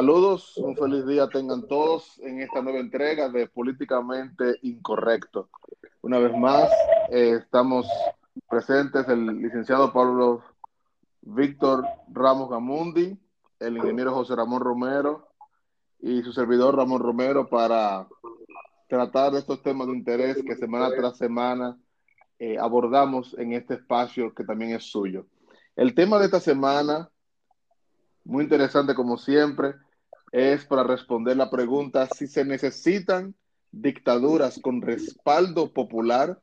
Saludos, un feliz día tengan todos en esta nueva entrega de Políticamente Incorrecto. Una vez más, eh, estamos presentes el licenciado Pablo Víctor Ramos Gamundi, el ingeniero José Ramón Romero y su servidor Ramón Romero para tratar de estos temas de interés que semana tras semana eh, abordamos en este espacio que también es suyo. El tema de esta semana, muy interesante como siempre, es para responder la pregunta si se necesitan dictaduras con respaldo popular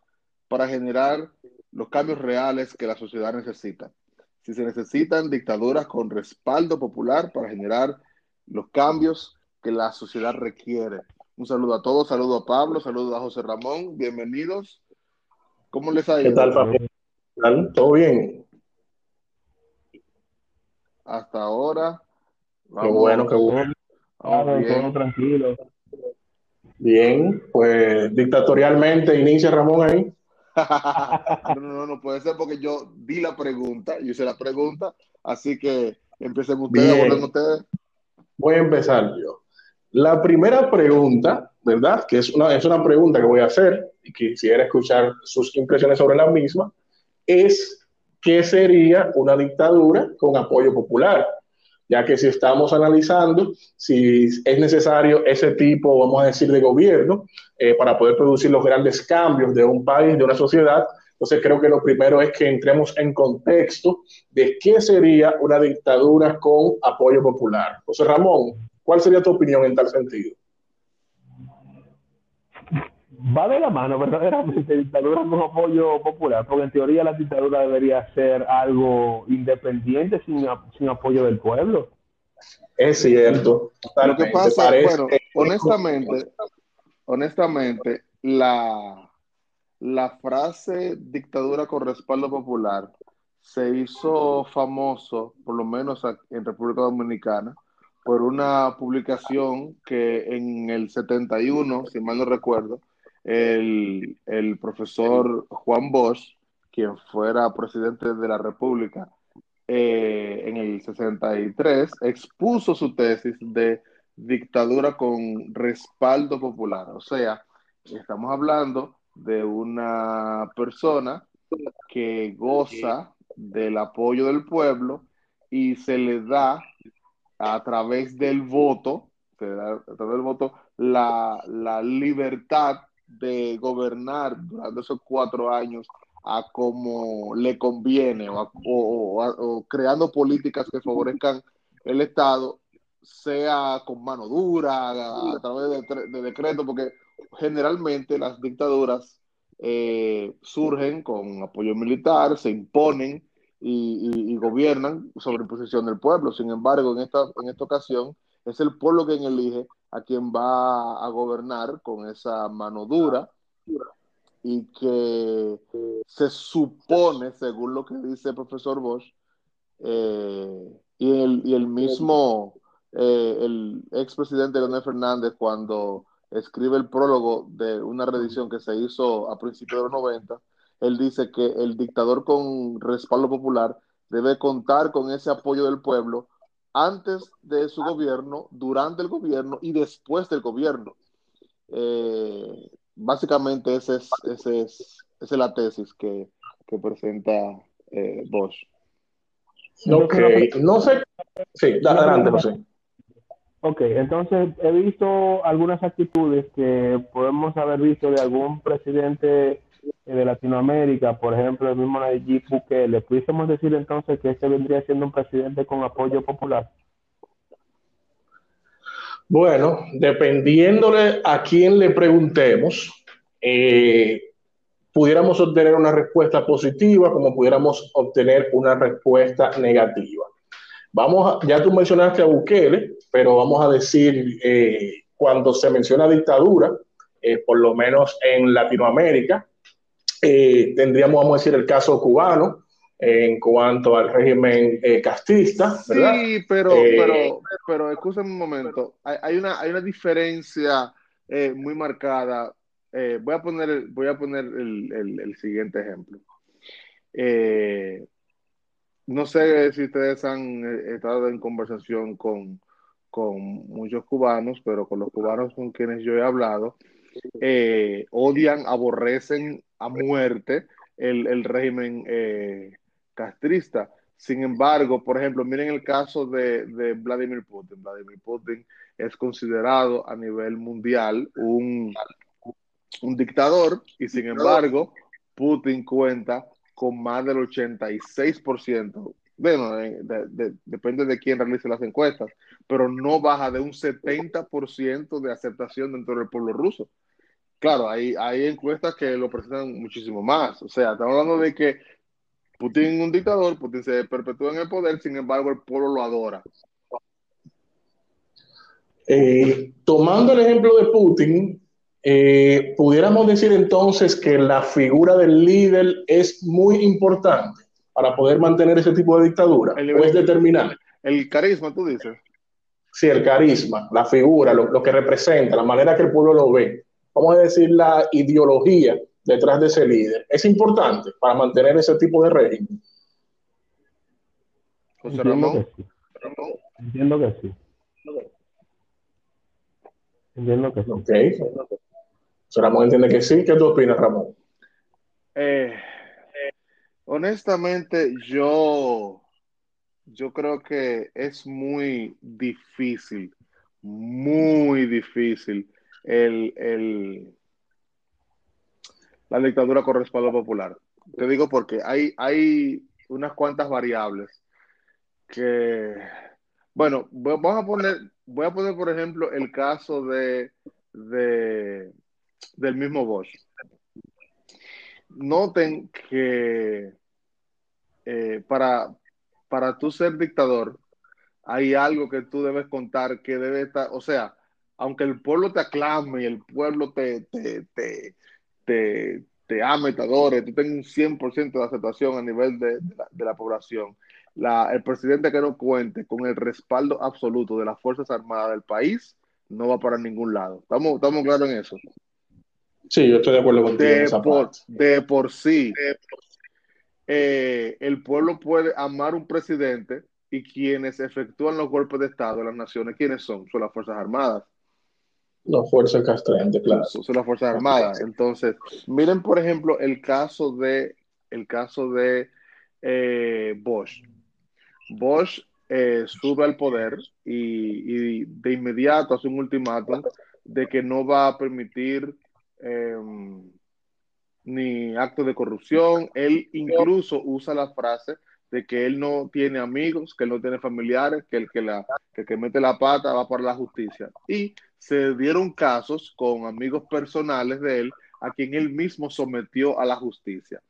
para generar los cambios reales que la sociedad necesita. Si se necesitan dictaduras con respaldo popular para generar los cambios que la sociedad requiere. Un saludo a todos, saludo a Pablo, saludo a José Ramón, bienvenidos. ¿Cómo les ha ido? ¿Qué tal, Pablo? ¿Todo bien? Hasta ahora. qué bueno, qué bueno. Todo tranquilo. Bien, pues dictatorialmente inicia Ramón ahí. no, no, no puede ser porque yo di la pregunta, yo hice la pregunta, así que empecemos ustedes, ustedes. Voy a empezar yo. La primera pregunta, ¿verdad? Que es una, es una pregunta que voy a hacer y quisiera escuchar sus impresiones sobre la misma, es ¿qué sería una dictadura con apoyo popular? Ya que si estamos analizando si es necesario ese tipo, vamos a decir, de gobierno eh, para poder producir los grandes cambios de un país, de una sociedad, entonces creo que lo primero es que entremos en contexto de qué sería una dictadura con apoyo popular. José Ramón, ¿Cuál sería tu opinión en tal sentido? Va de la mano verdaderamente dictadura con apoyo popular, porque en teoría la dictadura debería ser algo independiente sin, sin apoyo del pueblo. Es cierto. Lo que pasa, bueno, honestamente, honestamente, la, la frase dictadura con respaldo popular se hizo famoso, por lo menos en República Dominicana, por una publicación que en el 71, si mal no recuerdo, el, profesor Juan Bosch, quien fuera presidente de la República eh, en el 63, expuso su tesis de dictadura con respaldo popular. O sea, estamos hablando de una persona que goza del apoyo del pueblo y se le da a través del voto, a través del voto, la, libertad de gobernar durante esos cuatro años a como le conviene o, creando políticas que favorezcan el Estado, sea con mano dura, a, través de, decreto, porque generalmente las dictaduras eh, surgen con apoyo militar, se imponen y, gobiernan sobre imposición del pueblo. Sin embargo, en esta, en esta ocasión es el pueblo quien elige a quien va a gobernar con esa mano dura y que se supone, según lo que dice el profesor Bosch, eh, y, el, y, el, mismo, eh, el expresidente Leonel Fernández, cuando escribe el prólogo de una reedición que se hizo a principios de los 90, él dice que el dictador con respaldo popular debe contar con ese apoyo del pueblo antes de su gobierno, durante el gobierno y después del gobierno. Eh, básicamente esa es, ese es, esa es la tesis que, presenta eh, Bosch. Ok, no sé. Sí, adelante, no sé. Ok, entonces he visto algunas actitudes que podemos haber visto de algún presidente de Latinoamérica, por ejemplo, el mismo Nayib ¿le pudiésemos decir entonces que este vendría siendo un presidente con apoyo popular? Bueno, dependiéndole a quién le preguntemos, eh, pudiéramos obtener una respuesta positiva como pudiéramos obtener una respuesta negativa. Vamos, ya tú mencionaste a Bukele, pero vamos a decir, eh, cuando se menciona dictadura, eh, por lo menos en Latinoamérica, eh, tendríamos, vamos a decir, el caso cubano en cuanto al régimen eh, castista. ¿verdad? Sí, pero, eh, pero, pero, escúchame un momento. Hay, una, hay una diferencia muy marcada. voy a poner, voy a poner el, el siguiente ejemplo. no sé si ustedes han estado en conversación con, con muchos cubanos, pero con los cubanos con quienes yo he hablado, eh, odian, aborrecen a muerte el, régimen eh, castrista. Sin embargo, por ejemplo, miren el caso de, Vladimir Putin. Vladimir Putin es considerado a nivel mundial un, un dictador y sin embargo, Putin cuenta con más del 86%. Bueno, eh, depende de quién realice las encuestas, pero no baja de un 70% de aceptación dentro del pueblo ruso. Claro, hay, hay encuestas que lo presentan muchísimo más. O sea, estamos hablando de que Putin es un dictador, Putin se perpetúa en el poder, sin embargo el pueblo lo adora. Eh, tomando el ejemplo de Putin, eh, pudiéramos decir entonces que la figura del líder es muy importante para poder mantener ese tipo de dictadura, el, o es determinante. El carisma, tú dices. Sí, el carisma, la figura, lo, lo que representa, la manera que el pueblo lo ve. Vamos a decir la ideología detrás de ese líder. Es importante para mantener ese tipo de régimen. José Ramón. Entiendo que sí. Entiendo que sí. Ok. José Ramón entiende que sí. ¿Qué tú opinas, Ramón? Eh, honestamente, yo, yo creo que es muy difícil, muy difícil el, el la dictadura con respaldo popular. Te digo porque hay, hay unas cuantas variables que, bueno, vamos a poner, voy a poner por ejemplo el caso de, de del mismo Bosch. Noten que eh, para, para tú ser dictador hay algo que tú debes contar que debe estar, o sea, aunque el pueblo te aclame y el pueblo te, te, te, te, te ame, te adore, tú tengas un 100% de aceptación a nivel de, la, población, la, el presidente que no cuente con el respaldo absoluto de las Fuerzas Armadas del país no va para ningún lado. ¿Estamos, estamos claros en eso? Sí, yo estoy de acuerdo contigo. De, por, de por sí, eh, el pueblo puede amar un presidente y quienes efectúan los golpes de Estado en las naciones, ¿quiénes son? Son las Fuerzas Armadas. Las fuerzas castrantes, claro. Son las Fuerzas Armadas. Entonces, miren, por ejemplo, el caso de, el caso de eh, Bosch. Bosch eh, sube al poder y, de inmediato hace un ultimátum de que no va a permitir em, ni actos de corrupción. Él incluso usa la frase de que él no tiene amigos, que él no tiene familiares, que el que, la, que, que mete la pata va para la justicia. Y se dieron casos con amigos personales de él a quien él mismo sometió a la justicia.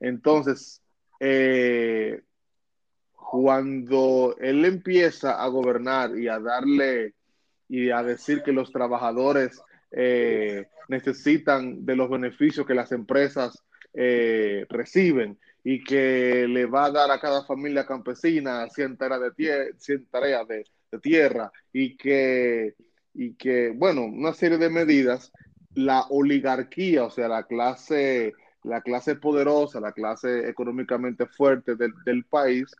Entonces, eh, cuando él empieza a gobernar y a darle y a decir que los trabajadores eh, necesitan de los beneficios que las empresas eh, reciben y que le va a dar a cada familia campesina 100 tareas de, 100 tareas de, de tierra y que y que, bueno, una serie de medidas, la oligarquía, o sea, la clase, la clase poderosa, la clase económicamente fuerte del, país,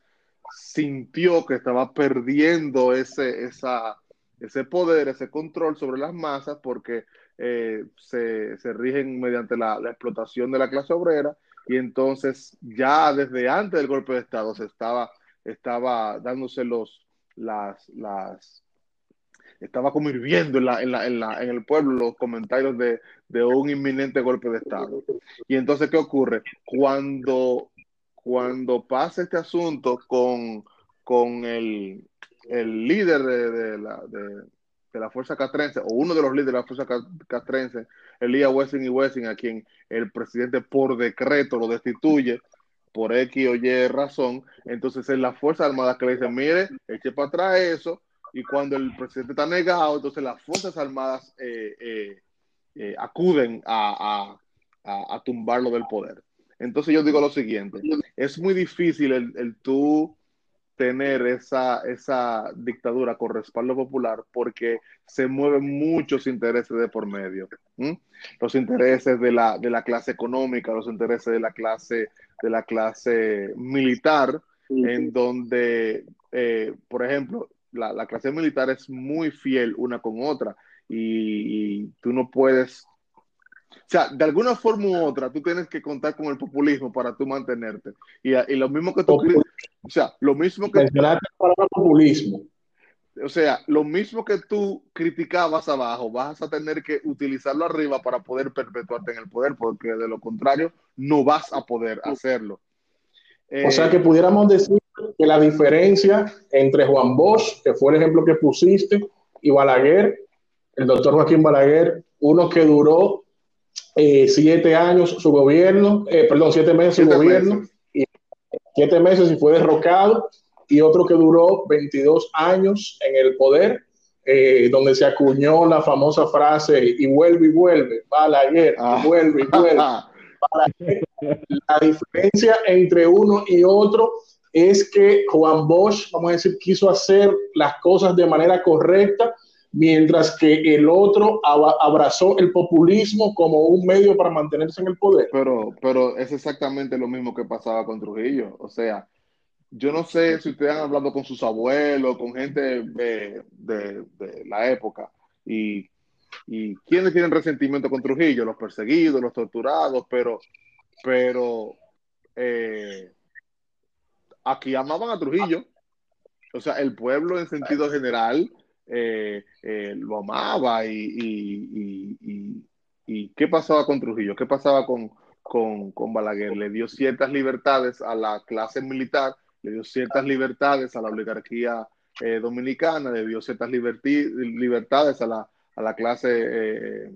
sintió que estaba perdiendo ese, esa, ese poder, ese control sobre las masas, porque eh, se, rigen mediante la, la, explotación de la clase obrera, y entonces ya desde antes del golpe de Estado se estaba, estaba dándose los, las, las, estaba como hirviendo en, la, en, la, en, la, en el pueblo los comentarios de, de, un inminente golpe de Estado. Y entonces, ¿qué ocurre? Cuando, cuando pasa este asunto con, con el, el líder de, de la, de, la fuerza castrense, o uno de los líderes de la fuerza castrense, Elías Wessing y Wessing, a quien el presidente por decreto lo destituye por X o Y razón, entonces es la Fuerza Armada que le dice, mire, eche para atrás eso, y cuando el presidente está negado, entonces las Fuerzas Armadas eh, eh, eh, acuden a, tumbarlo del poder. Entonces yo digo lo siguiente, es muy difícil el, el tú tener esa, esa dictadura con respaldo popular porque se mueven muchos intereses de por medio. Los intereses de la, de la clase económica, los intereses de la clase, de la clase militar, en donde, por ejemplo, la, clase militar es muy fiel una con otra y, tú no puedes, o sea, de alguna forma u otra, tú tienes que contar con el populismo para tú mantenerte. Y, lo mismo que tú, o sea, lo mismo que... Para el populismo. O sea, lo mismo que tú criticabas abajo, vas a tener que utilizarlo arriba para poder perpetuarte en el poder, porque de lo contrario no vas a poder hacerlo. o sea que pudiéramos decir que la diferencia entre Juan Bosch, que fue el ejemplo que pusiste, y Balaguer, el doctor Joaquín Balaguer, uno que duró eh, siete años su gobierno, eh, perdón, siete meses su gobierno, y siete meses y fue derrocado, y otro que duró 22 años en el poder, eh, donde se acuñó la famosa frase y vuelve y vuelve, Balaguer, y ah. vuelve y vuelve. La diferencia entre uno y otro es que Juan Bosch, vamos a decir, quiso hacer las cosas de manera correcta, mientras que el otro abrazó el populismo como un medio para mantenerse en el poder. Pero, pero es exactamente lo mismo que pasaba con Trujillo. O sea, yo no sé si ustedes han hablado con sus abuelos, con gente de, la época, y, y quiénes tienen resentimiento con Trujillo, los perseguidos, los torturados, pero, pero eh, aquí amaban a Trujillo. O sea, el pueblo en sentido general eh, eh, lo amaba y, ¿qué pasaba con Trujillo? ¿Qué pasaba con, con, Balaguer? Le dio ciertas libertades a la clase militar, le dio ciertas libertades a la oligarquía eh, dominicana, le dio ciertas libertades a la, a la clase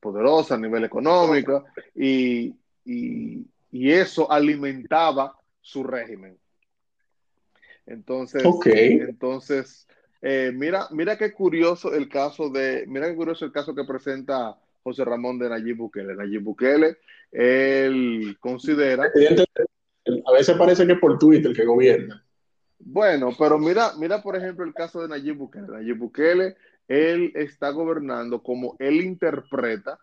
poderosa a nivel económico y, y eso alimentaba su régimen. Entonces, entonces eh, mira, mira qué curioso el caso de, mira qué curioso el caso que presenta José Ramón de Nayib Bukele. Nayib Bukele, él considera... A veces parece que por Twitter que gobierna. Bueno, pero mira, mira por ejemplo el caso de Nayib Bukele. Nayib Bukele, él está gobernando como él interpreta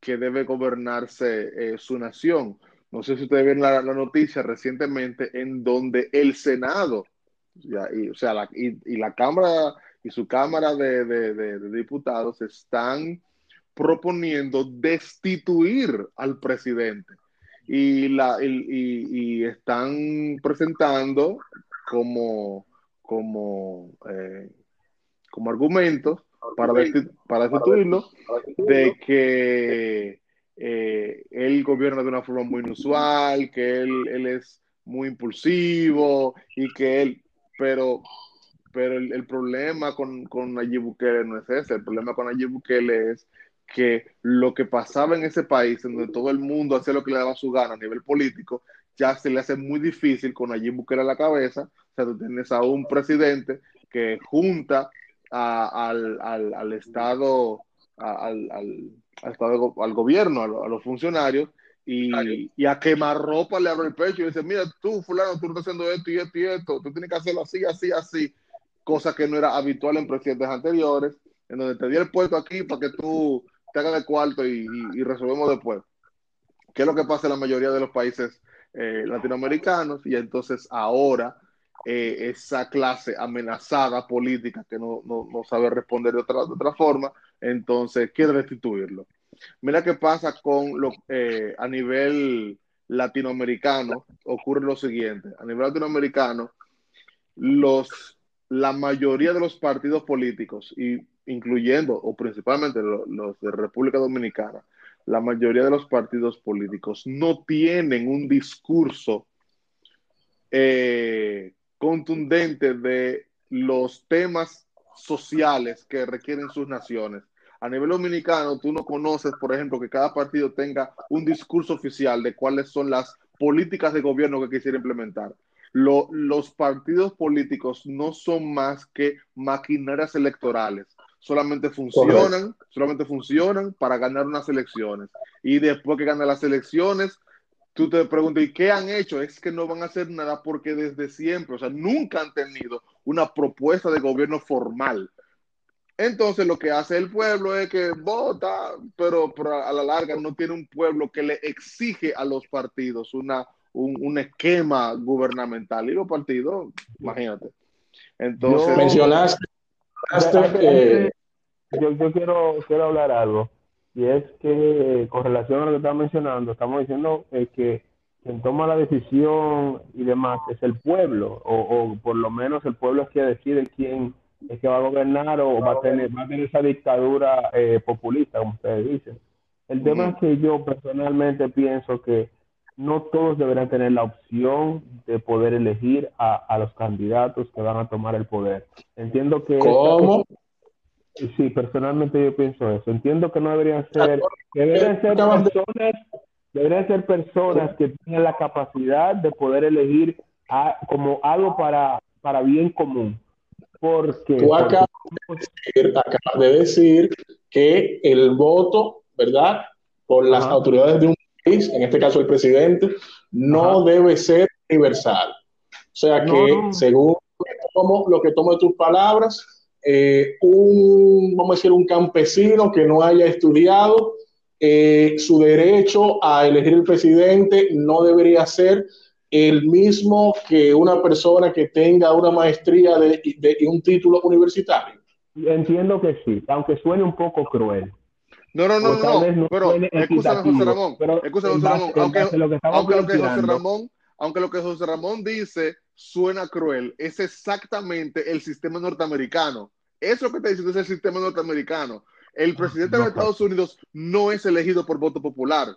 que debe gobernarse eh, su nación. No sé si ustedes ven la, noticia recientemente en donde el Senado, y, o sea, la, y, la Cámara y su Cámara de, Diputados están proponiendo destituir al presidente. Y, la, y, están presentando como, como, eh, como argumentos para, para destituirlo. de que eh, él gobierna de una forma muy inusual, que él, él es muy impulsivo y que él, pero, pero el, problema con, con Nayib Bukele no es ese, el problema con Nayib Bukele es que lo que pasaba en ese país, en donde todo el mundo hacía lo que le daba su gana a nivel político, ya se le hace muy difícil con Nayib Bukele a la cabeza, o sea, tú tienes a un presidente que junta al, al, al Estado, al, al, gobierno, a, los funcionarios, y, y, a quemar ropa le abre el pecho y dice, mira, tú, fulano, tú estás haciendo esto y esto y esto, tú tienes que hacerlo así, así, así, cosa que no era habitual en presidentes anteriores, en donde te di el puesto aquí para que tú te hagas de cuarto y, y, resolvemos después. ¿Qué es lo que pasa en la mayoría de los países eh, latinoamericanos? Y entonces ahora eh, esa clase amenazada política que no, no, no sabe responder de otra, de otra forma, entonces quiere destituirlo. Mira qué pasa con lo, eh, a nivel latinoamericano, ocurre lo siguiente, a nivel latinoamericano, los, la mayoría de los partidos políticos, y incluyendo o principalmente los, de República Dominicana, la mayoría de los partidos políticos no tienen un discurso eh, contundente de los temas sociales que requieren sus naciones. A nivel dominicano, tú no conoces, por ejemplo, que cada partido tenga un discurso oficial de cuáles son las políticas de gobierno que quisiera implementar. los partidos políticos no son más que maquinarias electorales. Solamente funcionan, solamente funcionan para ganar unas elecciones. Y después que ganan las elecciones, tú te preguntas, ¿y qué han hecho? Es que no van a hacer nada porque desde siempre, o sea, nunca han tenido una propuesta de gobierno formal. Entonces lo que hace el pueblo es que vota, pero, a la larga no tiene un pueblo que le exige a los partidos una, un, esquema gubernamental. Y los partidos, imagínate, Entonces, mencionaste, que... yo, yo quiero, quiero hablar algo, y es que con relación a lo que estaba mencionando, estamos diciendo eh, que quien toma la decisión y demás es el pueblo, o, o por lo menos el pueblo es quien decide quién es que va a gobernar o va a tener, va a tener esa dictadura eh, populista, como ustedes dicen. El tema es que yo personalmente pienso que no todos deberán tener la opción de poder elegir a, a los candidatos que van a tomar el poder. Entiendo que... ¿Cómo? Sí, personalmente yo pienso eso. Entiendo que no deberían ser, deberían ser personas, deberían ser personas que tengan la capacidad de poder elegir a, como algo para, para bien común. Porque, Tú acabas de, decir, que el voto, ¿verdad? Por las autoridades de un país, en este caso el presidente, no debe ser universal. O sea que, según lo que tomo de tus palabras, eh, un, vamos a decir, un campesino que no haya estudiado, eh, su derecho a elegir el presidente no debería ser el mismo que una persona que tenga una maestría de, de, un título universitario. Entiendo que sí, aunque suene un poco cruel. No, no, no, no, pero escúchame, José Ramón, escúchame, José Ramón, aunque, aunque, lo que José Ramón, aunque lo que José Ramón dice suena cruel, es exactamente el sistema norteamericano. Eso que te diciendo es el sistema norteamericano. El presidente de Estados Unidos no es elegido por voto popular.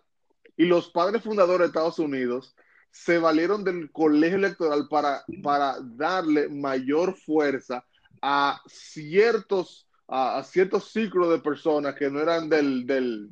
Y los padres fundadores de Estados Unidos se valieron del colegio electoral para, para darle mayor fuerza a ciertos, a, ciertos ciclos de personas que no eran del, del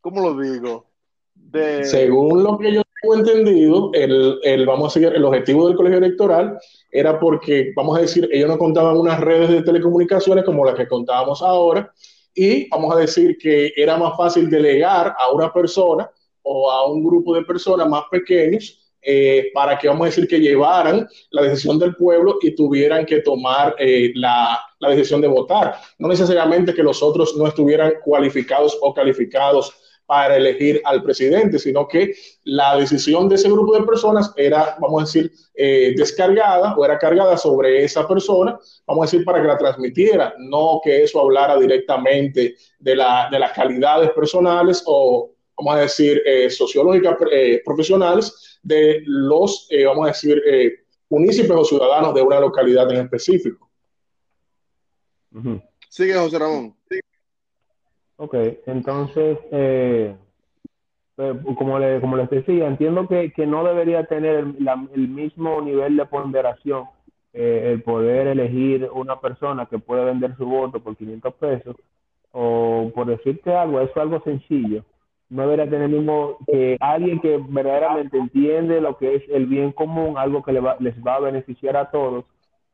¿cómo lo digo? De... Según lo que yo entendido, el, el, vamos a seguir, el objetivo del colegio electoral era porque, vamos a decir, ellos no contaban unas redes de telecomunicaciones como las que contábamos ahora, y vamos a decir que era más fácil delegar a una persona o a un grupo de personas más pequeños eh, para que, vamos a decir, que llevaran la decisión del pueblo y tuvieran que tomar eh, la, la decisión de votar. No necesariamente que los otros no estuvieran cualificados o calificados para elegir al presidente, sino que la decisión de ese grupo de personas era, vamos a decir, eh, descargada o era cargada sobre esa persona, vamos a decir, para que la transmitiera, no que eso hablara directamente de, la, de las calidades personales o, vamos a decir, eh, sociológicas eh, profesionales de los, vamos a decir, municipios o ciudadanos de una localidad en específico. Sigue, José Ramón. Ok, entonces, eh, pues, como, le, como les decía, entiendo que, que no debería tener el, mismo nivel de ponderación eh, el poder elegir una persona que puede vender su voto por 500 pesos, o por decirte algo, eso es algo sencillo. No debería tener mismo que alguien que verdaderamente entiende lo que es el bien común, algo que le va, les va a beneficiar a todos,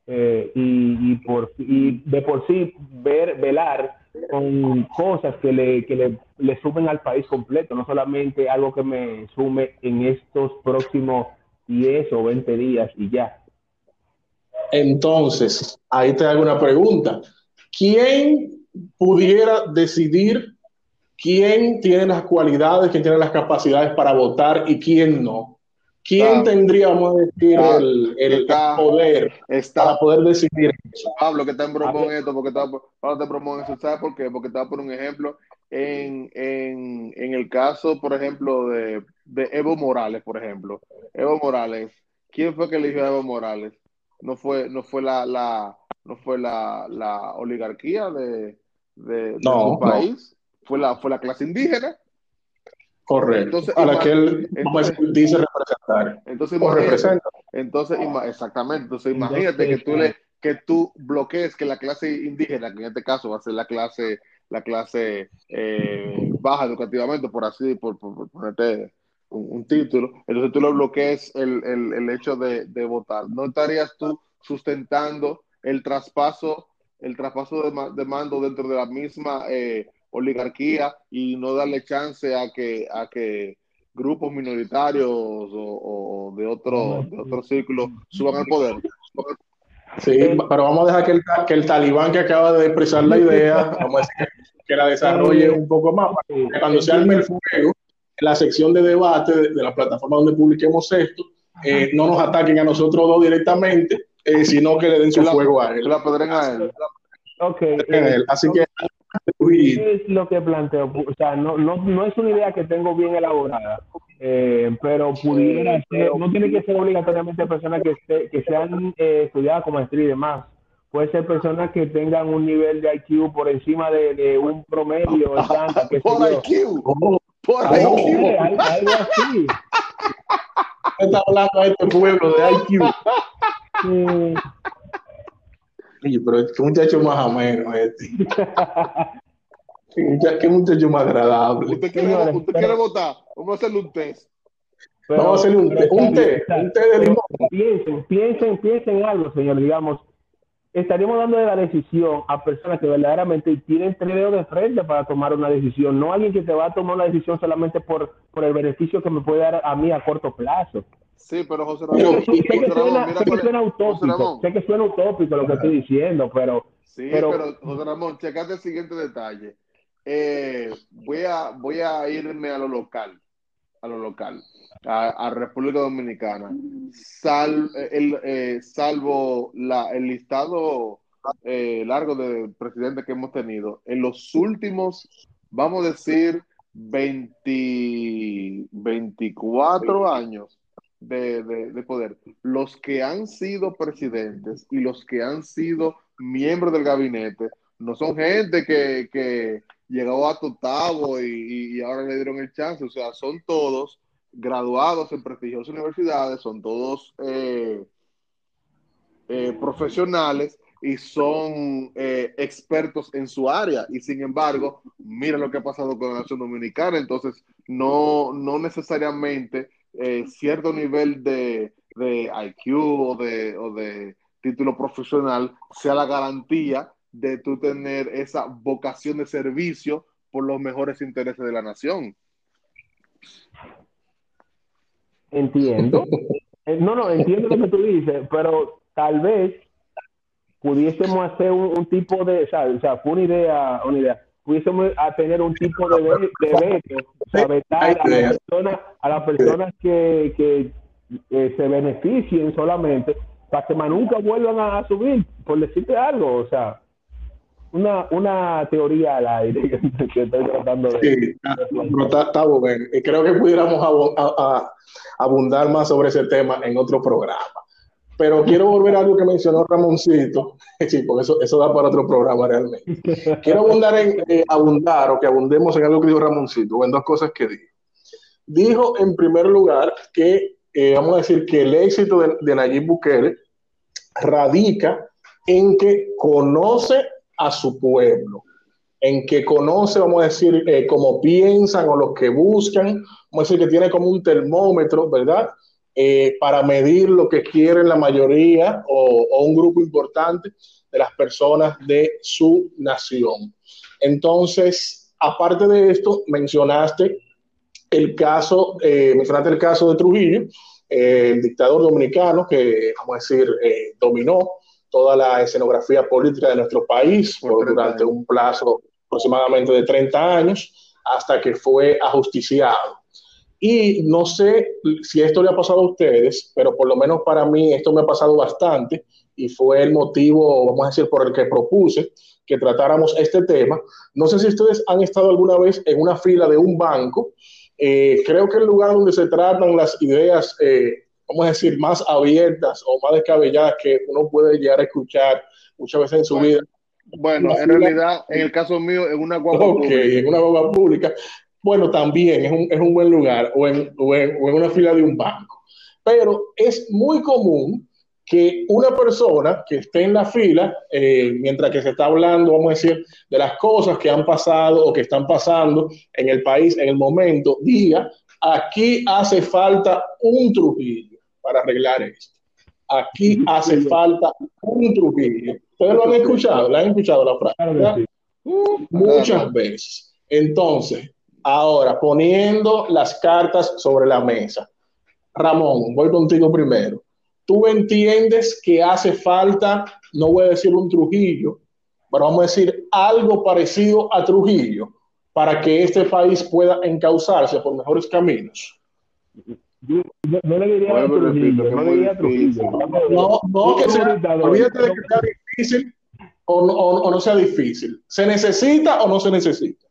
eh, y, y, por, y de por sí ver, velar con cosas que le, que le, le, sumen al país completo, no solamente algo que me sume en estos próximos 10 o 20 días y ya. Entonces, ahí te hago una pregunta. ¿Quién pudiera decidir quién tiene las cualidades, quién tiene las capacidades para votar y quién no? ¿Quién tendríamos decir el, el poder para poder decidir eso? Pablo, que te en esto, porque está, Pablo te bromó eso, ¿sabes por qué? Porque te voy a poner un ejemplo. En, en, en el caso, por ejemplo, de, de, Evo Morales, por ejemplo. Evo Morales, ¿quién fue que eligió a Evo Morales? No fue, no fue la, la no fue la, la oligarquía de, de, su país, fue la, fue la clase indígena. Correcto. Entonces, a la que él dice representar. Entonces, representa. Entonces, exactamente. Entonces, imagínate que tú le que tú bloquees que la clase indígena, que en este caso va a ser la clase, la clase eh, baja educativamente, por así, por, por, ponerte un, título, entonces tú lo bloquees el, el, el hecho de, de, votar. ¿No estarías tú sustentando el traspaso, el traspaso de, de mando dentro de la misma eh, oligarquía y no darle chance a que, a que grupos minoritarios o, de otro, de otro círculo suban al poder. Sí, pero vamos a dejar que el, que el talibán que acaba de expresar la idea, vamos a decir que, la desarrolle un poco más, cuando se arme el fuego, en la sección de debate de, la plataforma donde publiquemos esto, eh, no nos ataquen a nosotros dos directamente, eh, sino que le den su fuego a él. La podrán a él. Ok. Así que es lo que planteo? O sea, no, no, no es una idea que tengo bien elaborada, eh, pero pudiera ser, no tiene que ser obligatoriamente personas que, que sean eh, estudiadas como maestría y demás. Puede ser personas que tengan un nivel de IQ por encima de, un promedio estándar. por IQ. por IQ. algo así. Está hablando a este pueblo de IQ. Sí, pero es que muchacho más ameno este. Qué muchacho más agradable. ¿Usted quiere, usted quiere votar? Vamos a hacerle un test. Vamos a hacerle un, té, un té, un té de limón. Piensen, piensen, piensen en algo, señor. Digamos, estaríamos dando de la decisión a personas que verdaderamente tienen tres dedos de frente para tomar una decisión, no alguien que te va a tomar una decisión solamente por, por el beneficio que me puede dar a mí a corto plazo. Sí, pero José Ramón, sé, que, suena, utópico, sé que suena utópico lo que estoy diciendo, pero... Sí, pero, pero José Ramón, checate el siguiente detalle. Eh, voy, a, voy a irme a lo local, a lo local, a, República Dominicana. Sal, el, eh, salvo la, el listado eh, largo de presidentes que hemos tenido, en los últimos, vamos a decir, 20, 24 años de, de, poder, los que han sido presidentes y los que han sido miembros del gabinete, no son gente que, que llegó a octavo y, y, ahora le dieron el chance. O sea, son todos graduados en prestigiosas universidades, son todos eh, eh, profesionales y son eh, expertos en su área. Y sin embargo, mira lo que ha pasado con la Nación Dominicana. Entonces, no, no necesariamente cierto nivel de, de IQ o de, o de título profesional sea la garantía de tú tener esa vocación de servicio por los mejores intereses de la nación. Entiendo. Eh, no, no, entiendo lo que tú dices, pero tal vez pudiésemos hacer un, tipo de, o sea, o sea, fue una idea, una idea, pudiésemos tener un tipo de, de veto, o sea, vetar a las personas, a las personas que, que eh, se beneficien solamente para que más nunca vuelvan a subir, por decirte algo, o sea, una, una teoría al aire que, estoy tratando de... Sí, está, bueno. Y creo que pudiéramos abundar más sobre ese tema en otro programa. Pero quiero volver a algo que mencionó Ramoncito, sí, porque eso, eso da para otro programa realmente. Quiero abundar, en, eh, abundar o que abundemos en algo que dijo Ramoncito, o en dos cosas que dijo. Dijo en primer lugar que, eh, vamos a decir, que el éxito de, de Nayib Bukele radica en que conoce a su pueblo, en que conoce, vamos a decir, eh, cómo piensan o lo que buscan, vamos a decir que tiene como un termómetro, ¿verdad? Eh, para medir lo que quieren la mayoría o, un grupo importante de las personas de su nación. Entonces, aparte de esto, mencionaste el caso, eh, mencionaste el caso de Trujillo, el dictador dominicano que, vamos a decir, dominó toda la escenografía política de nuestro país durante un plazo aproximadamente de 30 años hasta que fue ajusticiado. Y no sé si esto le ha pasado a ustedes, pero por lo menos para mí esto me ha pasado bastante y fue el motivo, vamos a decir, por el que propuse que tratáramos este tema. No sé si ustedes han estado alguna vez en una fila de un banco. Eh, creo que el lugar donde se tratan las ideas eh, vamos a decir, más abiertas o más descabelladas que uno puede llegar a escuchar muchas veces en su vida. Bueno, en realidad, en el caso mío, en una guagua pública. en una guagua pública. Bueno, también es un, es un buen lugar o en, o, en, una fila de un banco. Pero es muy común que una persona que esté en la fila, eh, mientras que se está hablando, vamos a decir, de las cosas que han pasado o que están pasando en el país en el momento, diga, aquí hace falta un Trujillo para arreglar esto. Aquí hace falta un Trujillo. Ustedes lo han escuchado, ¿la han escuchado la frase? muchas veces. Entonces, ahora poniendo las cartas sobre la mesa. Ramón, voy contigo primero. ¿Tú entiendes que hace falta, no voy a decir un Trujillo, pero vamos a decir algo parecido a Trujillo para que este país pueda encauzarse por mejores caminos? no le diría a Trujillo, no le diría a Trujillo. No, no, que sea, olvídate de que sea difícil o no, o, no sea difícil. ¿Se necesita o no se necesita?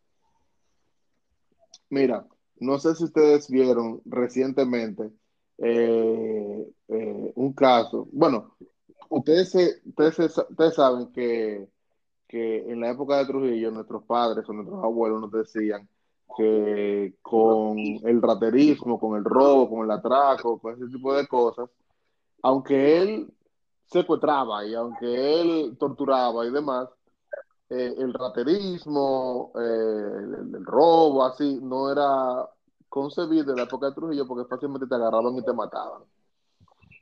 Mira, no sé si ustedes vieron recientemente eh, eh, un caso. Bueno, ustedes, ustedes, ustedes saben que, que, en la época de Trujillo nuestros padres o nuestros abuelos nos decían que con el raterismo, con el robo, con el atraco, con ese tipo de cosas, aunque él secuestraba y aunque él torturaba y demás, eh, el raterismo, eh, el, robo, así, no era concebido en la época de Trujillo porque fácilmente te agarraban y te mataban.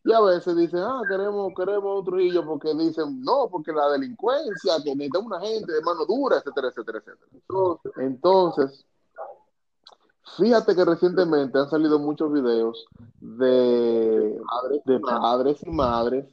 Y a veces dicen, ah, queremos, queremos un Trujillo porque dicen, no, porque la delincuencia, que necesita una gente de mano dura, etcétera, etcétera, etcétera. Entonces, Fíjate que recientemente han salido muchos videos de, de padres y madres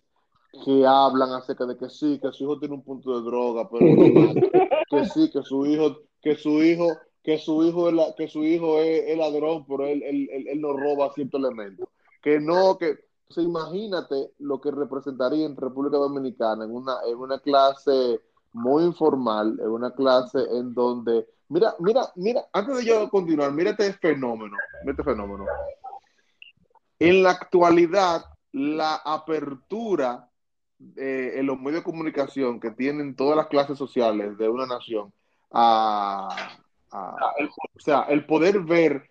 que hablan acerca de que sí, que su hijo tiene un punto de droga, pero que sí, que su hijo, que su hijo, que su hijo es la, que su hijo es, ladrón, pero él, él, él, no roba cierto elemento. Que no, que imagínate lo que representaría en República Dominicana en una, en una clase muy informal, en una clase en donde Mira, mira, mira, antes de yo continuar, mira este fenómeno, este fenómeno. En la actualidad, la apertura en los medios de comunicación que tienen todas las clases sociales de una nación a, o sea, el poder ver,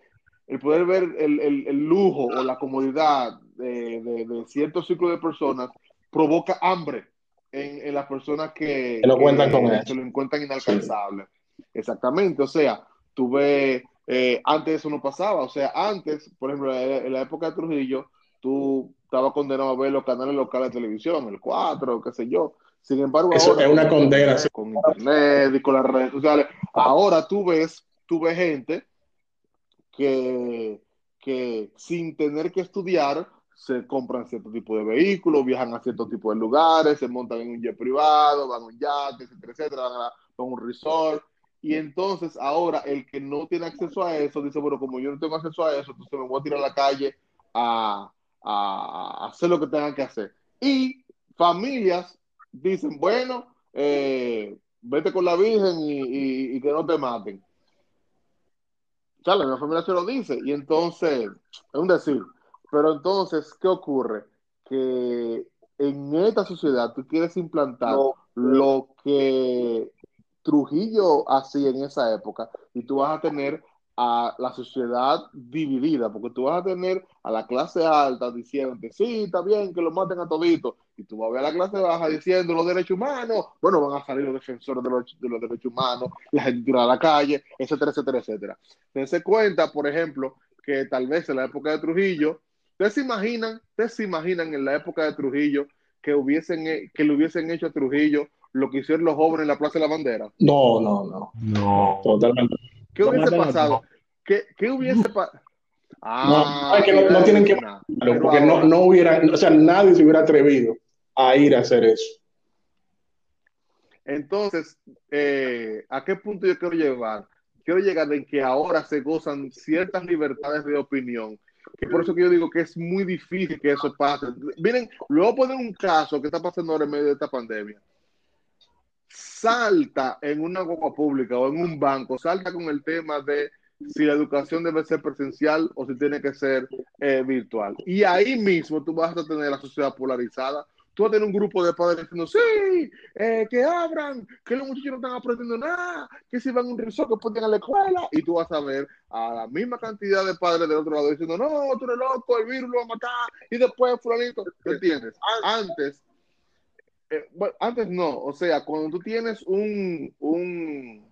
el poder ver el, lujo o la comodidad de, ciertos ciclos de personas provoca hambre en, las personas que, lo cuentan con se lo encuentran inalcanzable. Exactamente, o sea, tú ves, eh, antes eso no pasaba, o sea, antes, por ejemplo, en la época de Trujillo, tú estabas condenado a ver los canales locales de televisión, el 4, qué sé yo. Sin embargo, eso es una condena. Con internet y con las redes sociales. Ahora tú ves, tú ves gente que, que sin tener que estudiar, se compran cierto tipo de vehículos, viajan a cierto tipo de lugares, se montan en un jet privado, van a un yate, etcétera, etcétera, van a, un resort y entonces ahora el que no tiene acceso a eso dice, bueno, como yo no tengo acceso a eso, entonces me voy a tirar a la calle a, hacer lo que tengan que hacer. Y familias dicen, bueno, eh, vete con la Virgen y, que no te maten. la familia se lo dice y entonces, es un decir, pero entonces, ¿qué ocurre? Que en esta sociedad tú quieres implantar lo que Trujillo así en esa época y tú vas a tener a la sociedad dividida, porque tú vas a tener a la clase alta diciendo que sí, está bien que lo maten a toditos, y tú vas a ver a la clase baja diciendo los derechos humanos, bueno, van a salir los defensores de los, de los derechos humanos, la gente a la calle, etcétera, etcétera, etcétera. Dense cuenta, por ejemplo, que tal vez en la época de Trujillo, ¿ustedes se imaginan, ustedes se imaginan en la época de Trujillo que hubiesen, que le hubiesen hecho a Trujillo lo que hicieron los jóvenes en la Plaza de la Bandera? No, no, no. No. Totalmente. ¿Qué hubiese pasado? ¿Qué, qué hubiese pasado? Ah, no, es que no, tienen que. porque no, no hubiera. O sea, nadie se hubiera atrevido a ir a hacer eso. Entonces, eh, ¿a qué punto yo quiero llevar? Quiero llegar en que ahora se gozan ciertas libertades de opinión. Que por eso que yo digo que es muy difícil que eso pase. Miren, luego poner un caso que está pasando ahora en medio de esta pandemia salta en una guagua pública o en un banco, salta con el tema de si la educación debe ser presencial o si tiene que ser eh, virtual. Y ahí mismo tú vas a tener la sociedad polarizada. Tú vas a tener un grupo de padres diciendo, sí, eh, que abran, que los muchachos no están aprendiendo nada, que si van a un resort, que pueden a la escuela. Y tú vas a ver a la misma cantidad de padres del otro lado diciendo, no, tú eres loco, el virus lo va a matar. Y después, fulanito, ¿te entiendes? Antes eh, bueno, antes no, o sea, cuando tú tienes un, un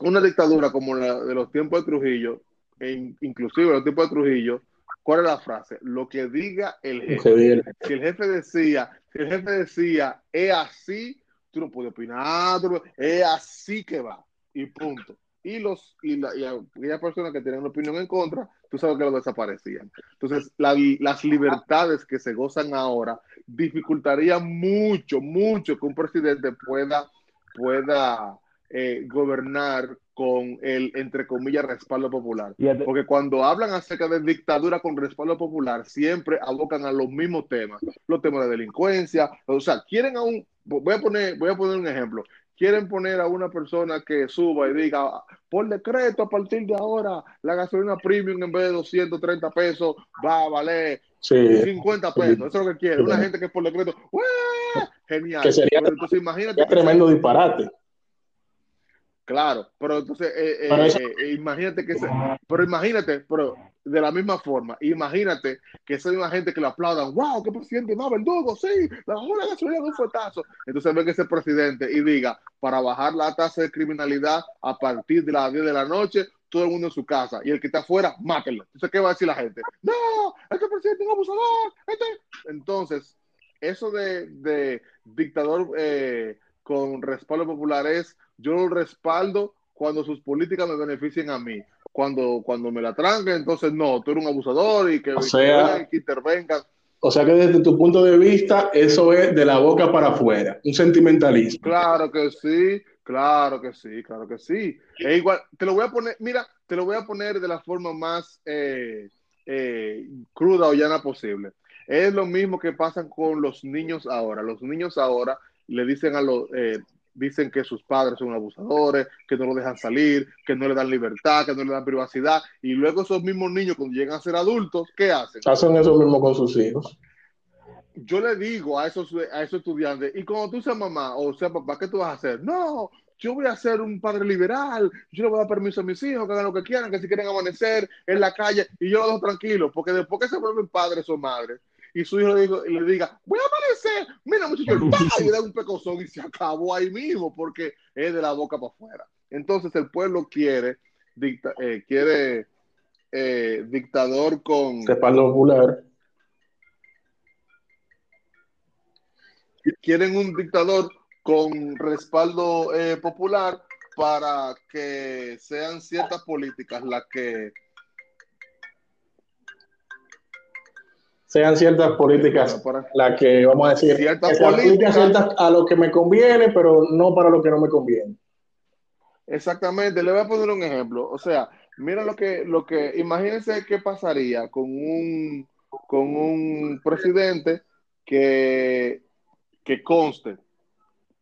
una dictadura como la de los tiempos de Trujillo, e inclusive los tiempos de Trujillo, ¿cuál es la frase? Lo que diga el jefe. Si el jefe decía, si el jefe decía, es así, tú no puedes opinar, es así que va, y punto y los y, la, y aquellas personas que tienen una opinión en contra, tú sabes que lo desaparecían. Entonces, las libertades que se gozan ahora dificultaría mucho, mucho que un presidente pueda, pueda eh, gobernar con el, entre comillas, respaldo popular. Porque cuando hablan acerca de dictadura con respaldo popular, siempre abocan a los mismos temas, los temas de delincuencia, o sea, quieren a un, voy a poner, voy a poner un ejemplo, quieren poner a una persona que suba y diga, por decreto, a partir de ahora, la gasolina premium en vez de 230 pesos va a valer 50 pesos. Eso es lo que quieren. Una gente que por decreto, genial. Que sería, entonces, imagínate tremendo disparate. Claro, pero entonces, eh, eh, eh, imagínate que, pero imagínate, pero de la misma forma, imagínate que esa misma gente que le aplaudan, wow, qué presidente más verdugo, sí, la bajó la gasolina de un fuetazo. Entonces ven ese presidente y diga, para bajar la tasa de criminalidad a partir de las 10 de la noche, todo el mundo en su casa, y el que está afuera, mátenlo. Entonces, ¿qué va a decir la gente? No, este presidente es un abusador. Este... Entonces, eso de, de dictador con respaldo popular es yo lo respaldo cuando sus políticas me beneficien a mí. Cuando, cuando me la tranquen, entonces no, tú eres un abusador y que, o sea, que intervenga. O sea que desde tu punto de vista, eso es de la boca para afuera, un sentimentalismo. Claro que sí, claro que sí, claro que sí. Es igual, te lo voy a poner, mira, te lo voy a poner de la forma más eh, eh, cruda o llana posible. Es lo mismo que pasa con los niños ahora. Los niños ahora le dicen a los, eh, dicen que sus padres son abusadores, que no lo dejan salir, que no le dan libertad, que no le dan privacidad, y luego esos mismos niños cuando llegan a ser adultos, ¿qué hacen? Hacen eso mismo con sus hijos. Yo le digo a esos, a esos estudiantes, y cuando tú seas mamá o sea papá, ¿qué tú vas a hacer? No, yo voy a ser un padre liberal, yo le voy a dar permiso a mis hijos, que hagan lo que quieran, que si quieren amanecer en la calle, y yo los dejo tranquilos, porque después que se vuelven padres o madres, y su hijo le, le diga, voy a amanecer, mira muchacho, y le da un pecozón y se acabó ahí mismo porque es de la boca para afuera. Entonces el pueblo quiere, dicta, eh, quiere eh, dictador con... Respaldo popular. Quieren un dictador con respaldo eh, popular para que sean ciertas políticas las que sean ciertas políticas las que, vamos a decir, ciertas políticas a lo que me conviene, pero no para lo que no me conviene. Exactamente, le voy a poner un ejemplo. O sea, mira lo que, lo que, imagínense qué pasaría con un, con un presidente que, que conste.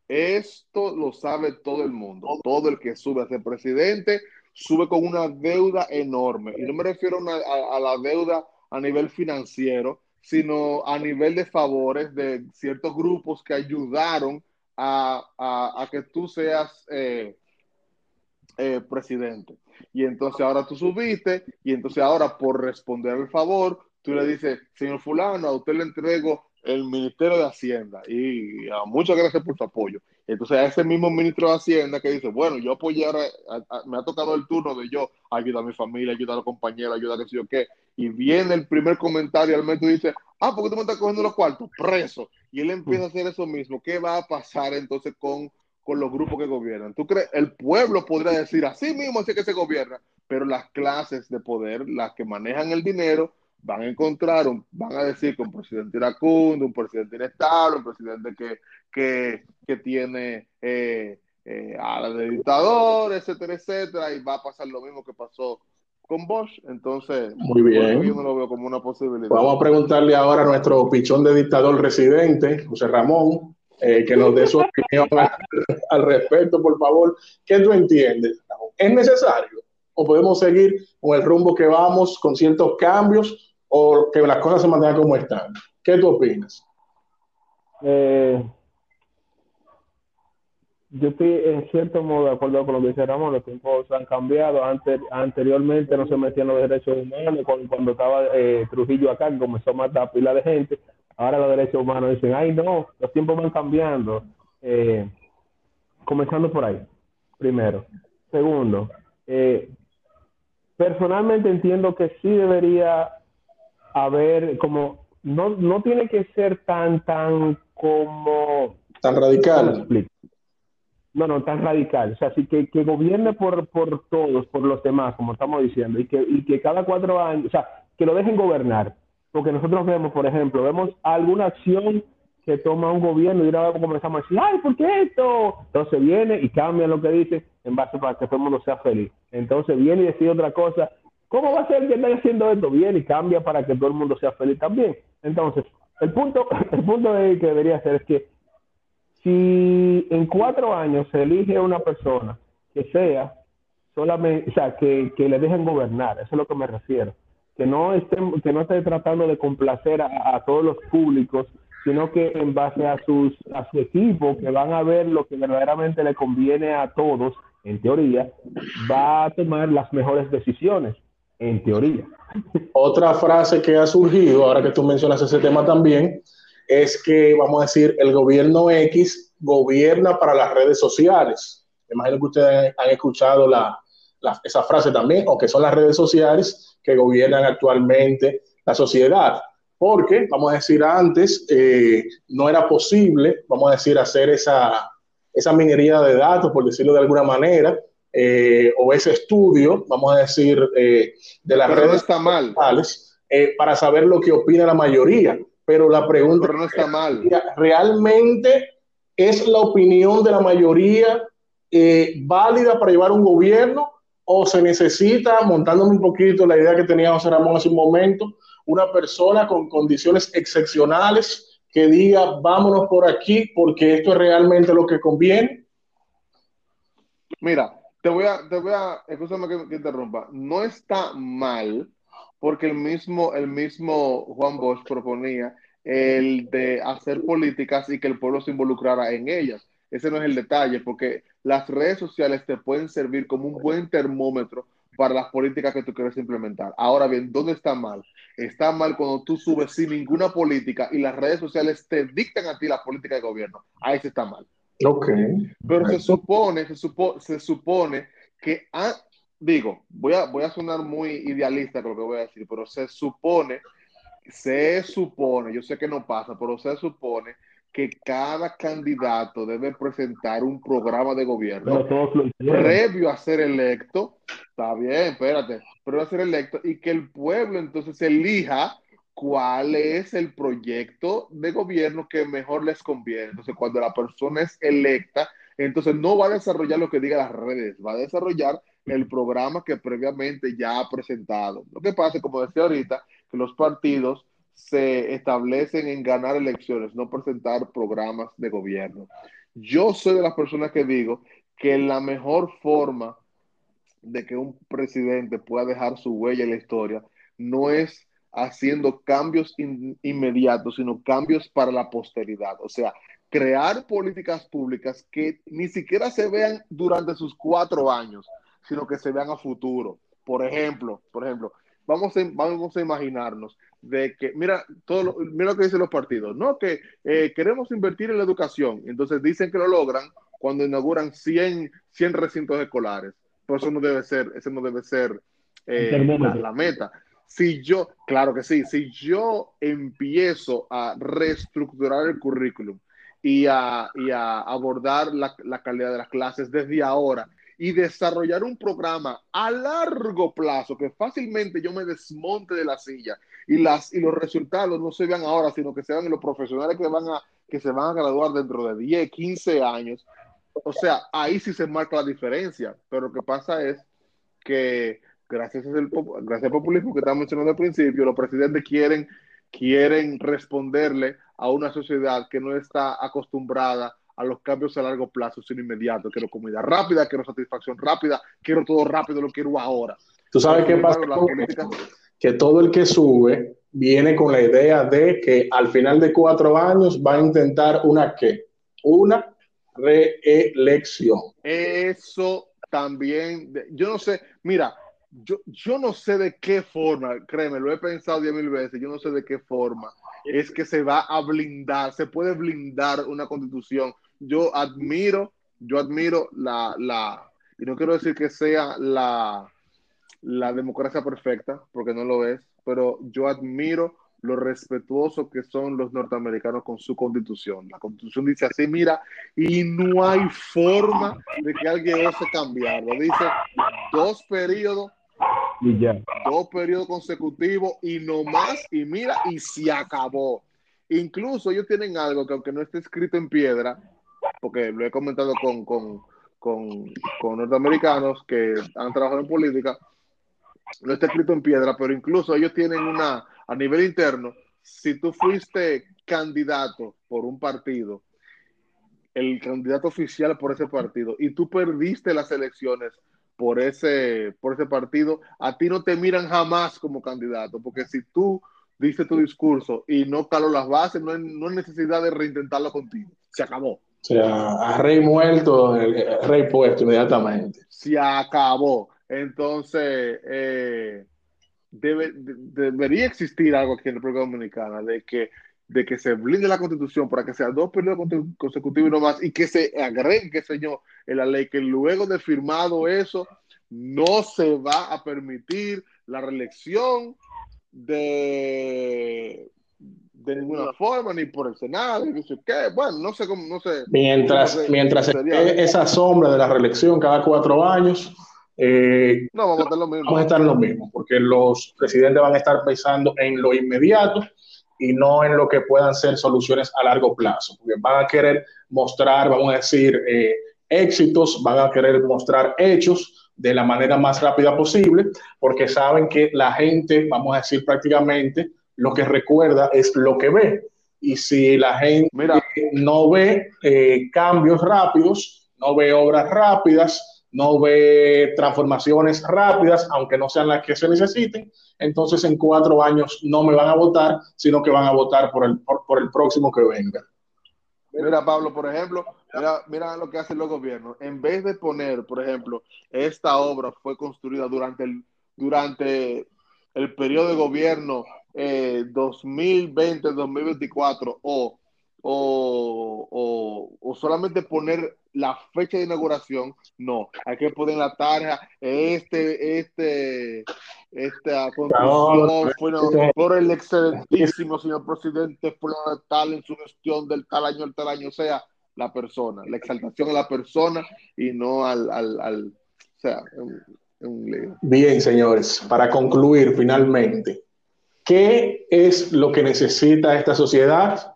Esto lo sabe todo el mundo. Todo el que sube a ser presidente sube con una deuda enorme. Y no me refiero a la deuda a nivel financiero, sino a nivel de favores de ciertos grupos que ayudaron a, que tú seas eh, eh, presidente. Y entonces ahora tú subiste y entonces ahora por responder el favor, tú le dices, señor fulano, a usted le entrego el Ministerio de Hacienda y a, muchas gracias por su apoyo. Entonces a ese mismo ministro de Hacienda que dice, bueno, yo apoyé, me ha tocado el turno de yo ayudar a mi familia, ayudar a los compañeros, ayudar a qué sé yo qué, y viene el primer comentario al mes y dice, ah, ¿por qué tú me estás cogiendo los cuartos? Preso. Y él empieza a hacer eso mismo. ¿Qué va a pasar entonces con, con los grupos que gobiernan? ¿Tú crees? El pueblo podría decir así mismo, así que se gobierna, pero las clases de poder, las que manejan el dinero, van a encontrar, van a decir que un presidente iracundo, un presidente inestable, un presidente que, que, que tiene eh, eh, a la de dictador, etcétera, etcétera, y va a pasar lo mismo que pasó con Bosch. Entonces, muy bien. yo no lo veo como una posibilidad. Vamos a preguntarle ahora a nuestro pichón de dictador residente, José Ramón, eh, que nos dé su opinión al respecto, por favor. ¿Qué tú entiendes? ¿Es necesario? ¿O podemos seguir con el rumbo que vamos, con ciertos cambios? o que las cosas se mantengan como están. ¿Qué tú opinas? Eh, yo estoy en cierto modo de acuerdo con lo que dice Ramón, los tiempos han cambiado. Antes, anteriormente no se metían los derechos humanos, cuando, estaba eh, Trujillo acá, que comenzó a matar pila de gente, ahora los derechos humanos dicen, ay no, los tiempos van cambiando. Eh, comenzando por ahí, primero. Segundo, personalmente entiendo que sí debería a ver, como no, no tiene que ser tan, tan como... Tan radical. No, no, tan radical. O sea, sí que, que gobierne por, por todos, por los demás, como estamos diciendo, y que, y que cada cuatro años, o sea, que lo dejen gobernar. Porque nosotros vemos, por ejemplo, vemos alguna acción se toma un gobierno y ahora comenzamos a decir, ay, ¿por qué esto? Entonces viene y cambia lo que dice en base para que todo el mundo sea feliz. Entonces viene y decide otra cosa. ¿Cómo va a ser que estén haciendo esto? Viene y cambia para que todo el mundo sea feliz también. Entonces, el punto, el punto que debería ser es que si en cuatro años se elige una persona que sea solamente, o sea, que, le dejen gobernar, eso es a lo que me refiero, que no estén, que no esté tratando de complacer a, todos los públicos, sino que en base a sus a su equipo, que van a ver lo que verdaderamente le conviene a todos, en teoría, va a tomar las mejores decisiones, en teoría. Otra frase que ha surgido, ahora que tú mencionas ese tema también, es que, vamos a decir, el gobierno X gobierna para las redes sociales. Me imagino que ustedes han escuchado la, esa frase también, o que son las redes sociales que gobiernan actualmente la sociedad. Porque, vamos a decir, antes eh, no era posible, vamos a decir, hacer esa, esa minería de datos, por decirlo de alguna manera, eh, o ese estudio, vamos a decir, eh, de las redes está mal. sociales, para saber lo que opina la mayoría pero la pregunta no está mal. ¿realmente es la opinión de la mayoría eh, válida para llevar un gobierno o se necesita, montándome un poquito la idea que tenía José Ramón hace un momento, una persona con condiciones excepcionales que diga, vámonos por aquí porque esto es realmente lo que conviene? Mira, te voy a, te voy a, escúchame que, que interrumpa, no está mal porque el mismo, el mismo Juan Bosch proponía el de hacer políticas y que el pueblo se involucrara en ellas. Ese no es el detalle, porque las redes sociales te pueden servir como un buen termómetro para las políticas que tú quieres implementar. Ahora bien, ¿dónde está mal? Está mal cuando tú subes sin ninguna política y las redes sociales te dictan a ti la política de gobierno. Ahí se está mal. Ok. Pero se supone, se, se supone que ah, digo, voy a, voy a sonar muy idealista con lo que voy a decir, pero se supone, se supone, yo sé que no pasa, pero se supone que cada candidato debe presentar un programa de gobierno previo a ser electo. Está bien, espérate, previo a ser electo y que el pueblo entonces elija cuál es el proyecto de gobierno que mejor les conviene. Entonces, cuando la persona es electa, entonces no va a desarrollar lo que diga las redes, va a desarrollar el programa que previamente ya ha presentado. Lo que pasa, como decía ahorita, que los partidos se establecen en ganar elecciones, no presentar programas de gobierno. Yo soy de las personas que digo que la mejor forma de que un presidente pueda dejar su huella en la historia no es haciendo cambios inmediatos, sino cambios para la posteridad. O sea, crear políticas públicas que ni siquiera se vean durante sus cuatro años, sino que se vean a futuro. Por ejemplo, por ejemplo, vamos a, vamos a imaginarnos de que, mira, todo lo, mira lo que dicen los partidos, no, que eh, queremos invertir en la educación, entonces dicen que lo logran cuando inauguran 100, 100 recintos escolares. Pero eso no debe ser, eso no debe ser eh, la, meta. Si yo, claro que sí, si yo empiezo a reestructurar el currículum y a, y a abordar la, la calidad de las clases desde ahora, y desarrollar un programa a largo plazo que fácilmente yo me desmonte de la silla y, las, y los resultados no se vean ahora, sino que sean los profesionales que, van a, que se van a graduar dentro de 10, 15 años. O sea, ahí sí se marca la diferencia, pero lo que pasa es que gracias, al, gracias al populismo que estamos mencionando al principio, los presidentes quieren, quieren responderle a una sociedad que no está acostumbrada a los cambios a largo plazo, sino inmediato. Quiero comida rápida, quiero satisfacción rápida, quiero todo rápido, lo quiero ahora. Tú sabes qué pasa. Que todo el que sube viene con la idea de que al final de cuatro años va a intentar una qué? Una reelección. Eso también, yo no sé, mira, yo, yo no sé de qué forma, créeme, lo he pensado diez mil veces, yo no sé de qué forma es que se va a blindar, se puede blindar una constitución yo admiro, yo admiro la, la, y no quiero decir que sea la, la democracia perfecta, porque no lo es, pero yo admiro lo respetuoso que son los norteamericanos con su constitución. La constitución dice así, mira, y no hay forma de que alguien ose cambiarlo. Dice dos periodos, y ya. dos periodos consecutivos y no más, y mira, y se acabó. incluso ellos tienen algo que aunque no esté escrito en piedra, porque lo he comentado con, con, con, con norteamericanos que han trabajado en política, no está escrito en piedra, pero incluso ellos tienen una, a nivel interno, si tú fuiste candidato por un partido, el candidato oficial por ese partido, y tú perdiste las elecciones por ese, por ese partido, a ti no te miran jamás como candidato, porque si tú dices tu discurso y no caló las bases, no no hay necesidad de reintentarlo contigo. Se acabó. O sea, a rey muerto, rey puesto inmediatamente. Se acabó. Entonces, eh, debe, debería existir algo aquí en la República Dominicana de que, de que se blinde la constitución para que sea dos periodos consecutivos y no más, y que se agregue, qué sé yo, en la ley, que luego de firmado eso, no se va a permitir la reelección de, de ninguna forma, ni por el Senado, ni sé qué. Bueno, no sé cómo, no sé. Mientras, mientras esa sombra de la reelección cada cuatro años, eh, no, vamos a estar lo mismo. Vamos a estar lo mismo, porque los presidentes van a estar pensando en lo inmediato y no en lo que puedan ser soluciones a largo plazo, porque van a querer mostrar, vamos a decir, eh, éxitos, van a querer mostrar hechos de la manera más rápida posible, porque saben que la gente, vamos a decir prácticamente, lo que recuerda es lo que ve. Y si la gente Mira. no ve eh, cambios rápidos, no ve obras rápidas, no ve transformaciones rápidas, aunque no sean las que se necesiten, entonces en cuatro años no me van a votar, sino que van a votar por el, por, el próximo que venga. Mira, Pablo, por ejemplo, mira, lo que hacen los gobiernos. En vez de poner, por ejemplo, esta obra fue construida durante el, durante el periodo de gobierno 2020-2024 eh, o, o, o solamente poner la fecha de inauguración, no, hay que poner la tarja. Este, este, esta construcción fue por el excelentísimo señor presidente por tal en su gestión del tal año al tal año, o sea, la persona, la exaltación a la persona y no al, al, al o sea, un, un Bien, señores, para concluir finalmente, ¿qué es lo que necesita esta sociedad?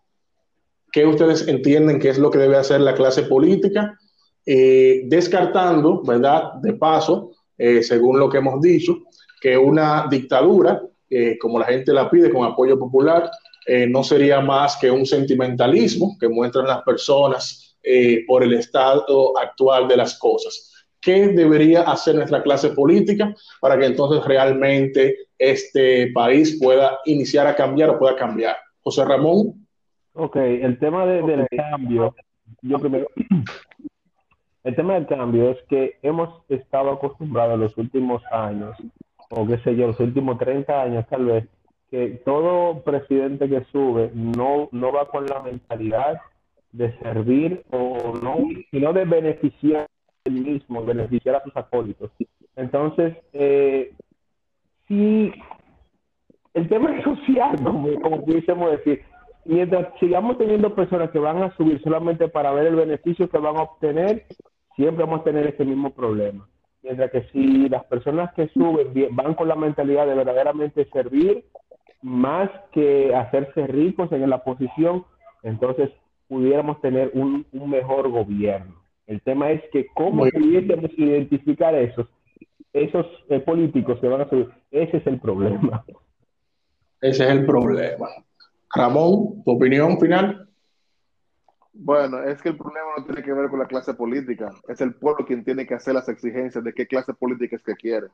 ¿Qué ustedes entienden que es lo que debe hacer la clase política? Eh, descartando, ¿verdad? De paso, eh, según lo que hemos dicho, que una dictadura, eh, como la gente la pide con apoyo popular, no sería más que un sentimentalismo que muestran las personas por el estado actual de las cosas. ¿Qué debería hacer nuestra clase política para que entonces realmente este país pueda iniciar a cambiar o pueda cambiar? José Ramón. Ok, el tema del cambio, yo primero, el tema del cambio es que hemos estado acostumbrados en los últimos años, o qué sé yo, los últimos 30 años tal vez, que todo presidente que sube no, no va con la mentalidad de servir o no, sino de beneficiar el mismo, beneficiar a sus acólitos. Entonces, eh, si el tema es social, como, pudiésemos decir, mientras sigamos teniendo personas que van a subir solamente para ver el beneficio que van a obtener, siempre vamos a tener ese mismo problema. Mientras que si las personas que suben van con la mentalidad de verdaderamente servir, más que hacerse ricos en la posición, entonces pudiéramos tener un, mejor gobierno. El tema es que cómo pudiésemos identificar esos, esos eh, políticos que van a subir. Ese es el problema. Ese es el problema. Ramón, tu opinión final. Bueno, es que el problema no tiene que ver con la clase política, es el pueblo quien tiene que hacer las exigencias de qué clase política es que quiere.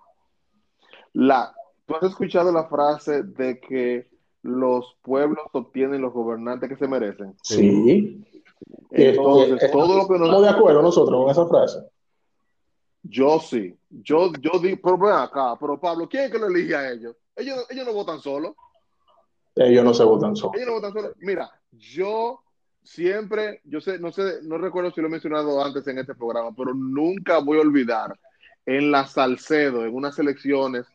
La, ¿Tú has escuchado la frase de que los pueblos obtienen los gobernantes que se merecen? Sí. Entonces, todo lo que nos... Estamos de acuerdo nosotros con esa frase. Yo sí. Yo, yo digo, pero ven acá, pero Pablo, ¿quién es que lo elige a ellos? Ellos, ellos no votan solos. Ellos no se votan solos. Ellos no votan solos. Mira, yo siempre, yo sé, no sé, no recuerdo si lo he mencionado antes en este programa, pero nunca voy a olvidar en la Salcedo, en unas elecciones,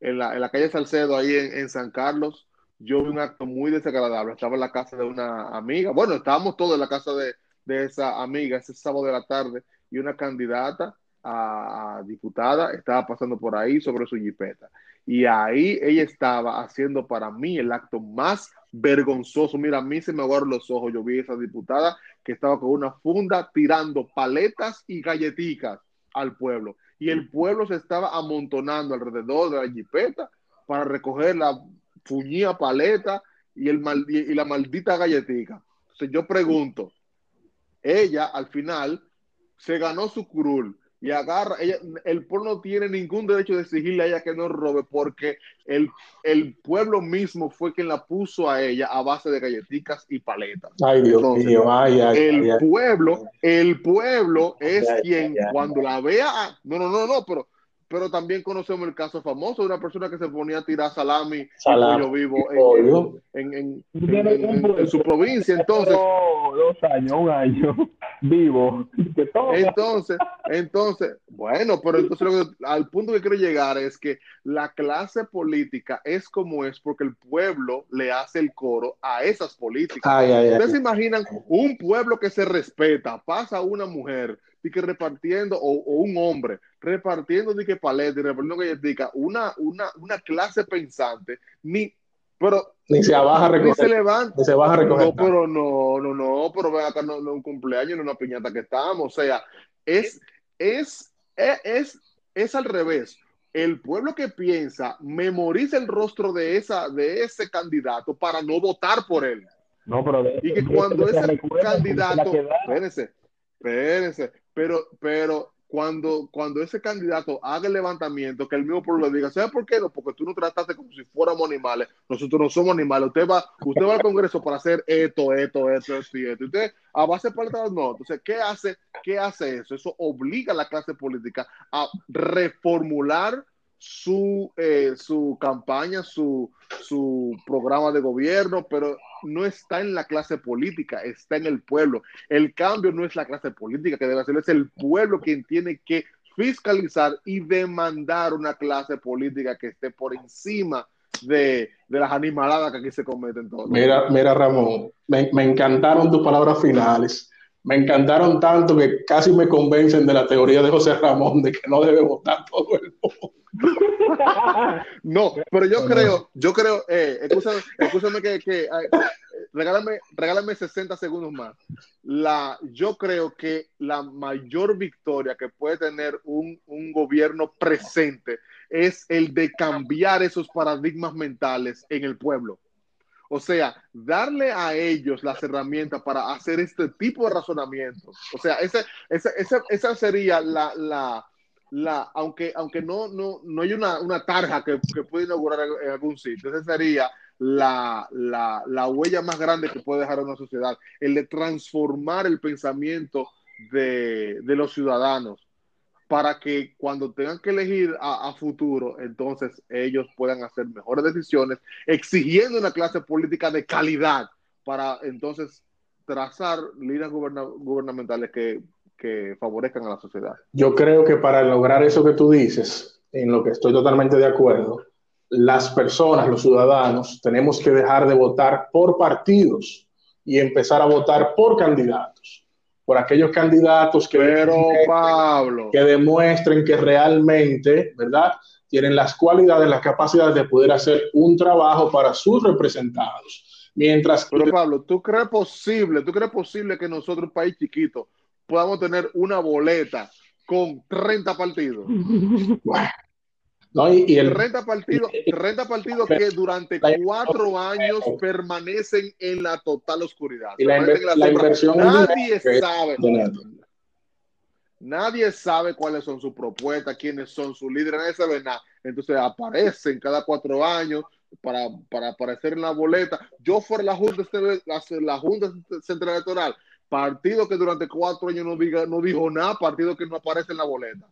en la, en la calle Salcedo, ahí en, San Carlos, yo vi un acto muy desagradable. Estaba en la casa de una amiga, bueno, estábamos todos en la casa de, de esa amiga ese sábado de la tarde y una candidata a, diputada estaba pasando por ahí sobre su jipeta. Y ahí ella estaba haciendo para mí el acto más vergonzoso. Mira, a mí se me aguaron los ojos. Yo vi a esa diputada que estaba con una funda tirando paletas y galletitas al pueblo. Y el pueblo se estaba amontonando alrededor de la jipeta para recoger la fuñía paleta y, el y la maldita galletica. Entonces yo pregunto, ella al final se ganó su curul y agarra, ella, el pueblo no tiene ningún derecho de exigirle a ella que no robe porque el, el pueblo mismo fue quien la puso a ella a base de galletitas y paletas. Ay, Dios mío, ay, ay, el pueblo, el pueblo es quien cuando la vea, no, no, no, no, pero pero también conocemos el caso famoso de una persona que se ponía a tirar salami, salami y vivo en, en, en, su provincia. Entonces, dos años, un año vivo. Entonces, entonces, bueno, pero entonces al punto que quiero llegar es que la clase política es como es porque el pueblo le hace el coro a esas políticas. Ustedes se imaginan un pueblo que se respeta, pasa una mujer y que repartiendo, o, un hombre, repartiendo de que paleta y repartiendo galletica, una, una, una clase pensante, ni, pero ni se baja a recoger. Ni se levanta. Ni se baja a recoger. No, pero no, no, no, pero ven acá, no, no un cumpleaños, no una piñata que estamos. O sea, es, es, es, es, es al revés. El pueblo que piensa memoriza el rostro de, esa, de ese candidato para no votar por él. No, pero y que cuando ese candidato, espérense, espérense, pero, pero cuando, cuando ese candidato haga el levantamiento, que el mismo pueblo le diga, ¿sabes por qué no? Porque tú no trataste como si fuéramos animales. Nosotros no somos animales. Usted va, usted va al Congreso para hacer esto, esto, esto, esto y esto. Usted, a base de palabras, no. Entonces, ¿qué hace, ¿qué hace eso? Eso obliga a la clase política a reformular su, eh, su campaña, su, su programa de gobierno, pero no está en la clase política, está en el pueblo. El cambio no es la clase política que debe hacerlo, es el pueblo quien tiene que fiscalizar y demandar una clase política que esté por encima de, las animaladas que aquí se cometen todos. Mira, mira Ramón, me, me encantaron tus palabras finales me encantaron tanto que casi me convencen de la teoría de José Ramón de que no debe votar todo el mundo. no, pero yo creo, yo creo, eh, escúchame, que, que regálame, regálame 60 segundos más. La, yo creo que la mayor victoria que puede tener un, un gobierno presente es el de cambiar esos paradigmas mentales en el pueblo. O sea, darle a ellos las herramientas para hacer este tipo de razonamientos. O sea, ese, ese, esa sería la, la, la, aunque, aunque no, no, no hay una, una tarja que, que, puede inaugurar en, algún sitio, esa sería la, la, la, huella más grande que puede dejar una sociedad, el de transformar el pensamiento de, de los ciudadanos para que cuando tengan que elegir a, futuro, entonces ellos puedan hacer mejores decisiones, exigiendo una clase política de calidad para entonces trazar líneas gubernamentales que, que favorezcan a la sociedad. Yo creo que para lograr eso que tú dices, en lo que estoy totalmente de acuerdo, las personas, los ciudadanos, tenemos que dejar de votar por partidos y empezar a votar por candidatos por aquellos candidatos que, Pero, Pablo. que demuestren que realmente, ¿verdad? Tienen las cualidades, las capacidades de poder hacer un trabajo para sus representados. Mientras Pero Pablo, ¿tú crees posible, tú crees posible que nosotros, un país chiquito, podamos tener una boleta con 30 partidos? Bueno, no, y, el, 30 partidos, 30 partidos que durante cuatro años permanecen en la total oscuridad. Y la, inversión nadie sabe. Nadie sabe cuáles son sus propuestas, quiénes son sus líderes, nadie sabe nada. Entonces aparecen cada cuatro años para, para aparecer en la boleta. Yo fuera la Junta, la, la Junta Central Electoral, partido que durante cuatro años no, diga, no dijo nada, partido que no aparece en la boleta.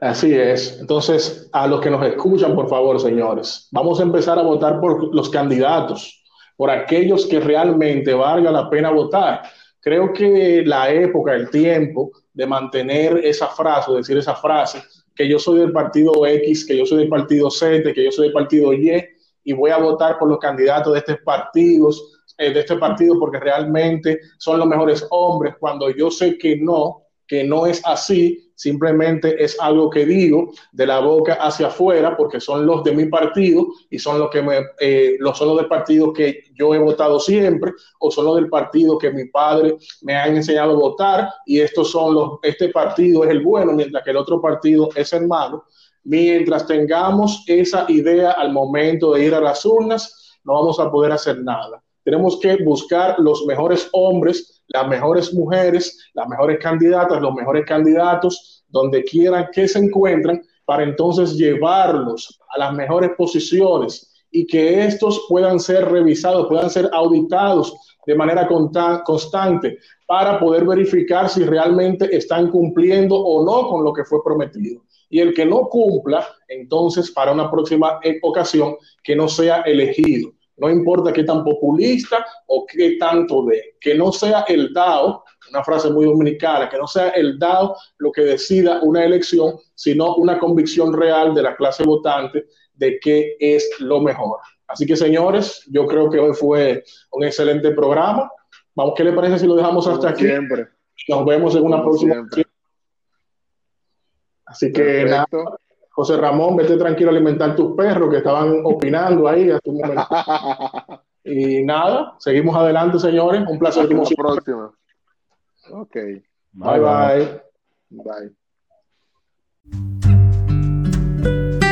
Así es. Entonces, a los que nos escuchan, por favor, señores, vamos a empezar a votar por los candidatos, por aquellos que realmente valga la pena votar. Creo que la época, el tiempo de mantener esa frase, decir esa frase, que yo soy del partido X, que yo soy del partido Z, que yo soy del partido Y, y voy a votar por los candidatos de estos partidos, eh, de este partido porque realmente son los mejores hombres, cuando yo sé que no, que no es así, simplemente es algo que digo de la boca hacia afuera porque son los de mi partido y son los que me, eh, los son los del partido que yo he votado siempre o son los del partido que mi padre me ha enseñado a votar y estos son los, este partido es el bueno mientras que el otro partido es el malo. Mientras tengamos esa idea al momento de ir a las urnas, no vamos a poder hacer nada. Tenemos que buscar los mejores hombres, las mejores mujeres, las mejores candidatas, los mejores candidatos, donde quieran que se encuentren, para entonces llevarlos a las mejores posiciones y que estos puedan ser revisados, puedan ser auditados de manera constante para poder verificar si realmente están cumpliendo o no con lo que fue prometido. Y el que no cumpla, entonces para una próxima ocasión, que no sea elegido. No importa qué tan populista o qué tanto de, que no sea el DAO, una frase muy dominicana, que no sea el DAO lo que decida una elección, sino una convicción real de la clase votante de qué es lo mejor. Así que señores, yo creo que hoy fue un excelente programa. Vamos, ¿qué le parece si lo dejamos hasta aquí? Siempre. Nos vemos en una próxima. Así que nada, José Ramón, vete tranquilo a alimentar tus perros que estaban opinando ahí hace un momento. y nada, seguimos adelante, señores. Un placer. Hasta la próxima. Ok. bye. bye. bye.